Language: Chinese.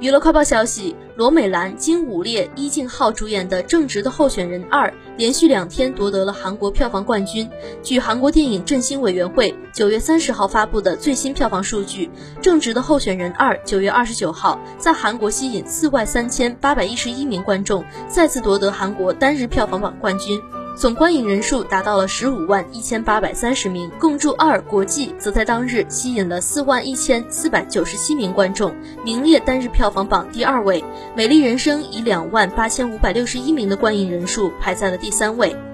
娱乐快报消息：罗美兰、金武烈、伊敬浩主演的《正直的候选人二》连续两天夺得了韩国票房冠军。据韩国电影振兴委员会九月三十号发布的最新票房数据，《正直的候选人二》九月二十九号在韩国吸引四万三千八百一十一名观众，再次夺得韩国单日票房榜冠军。总观影人数达到了十五万一千八百三十名，共筑二国际则在当日吸引了四万一千四百九十七名观众，名列单日票房榜第二位。美丽人生以两万八千五百六十一名的观影人数排在了第三位。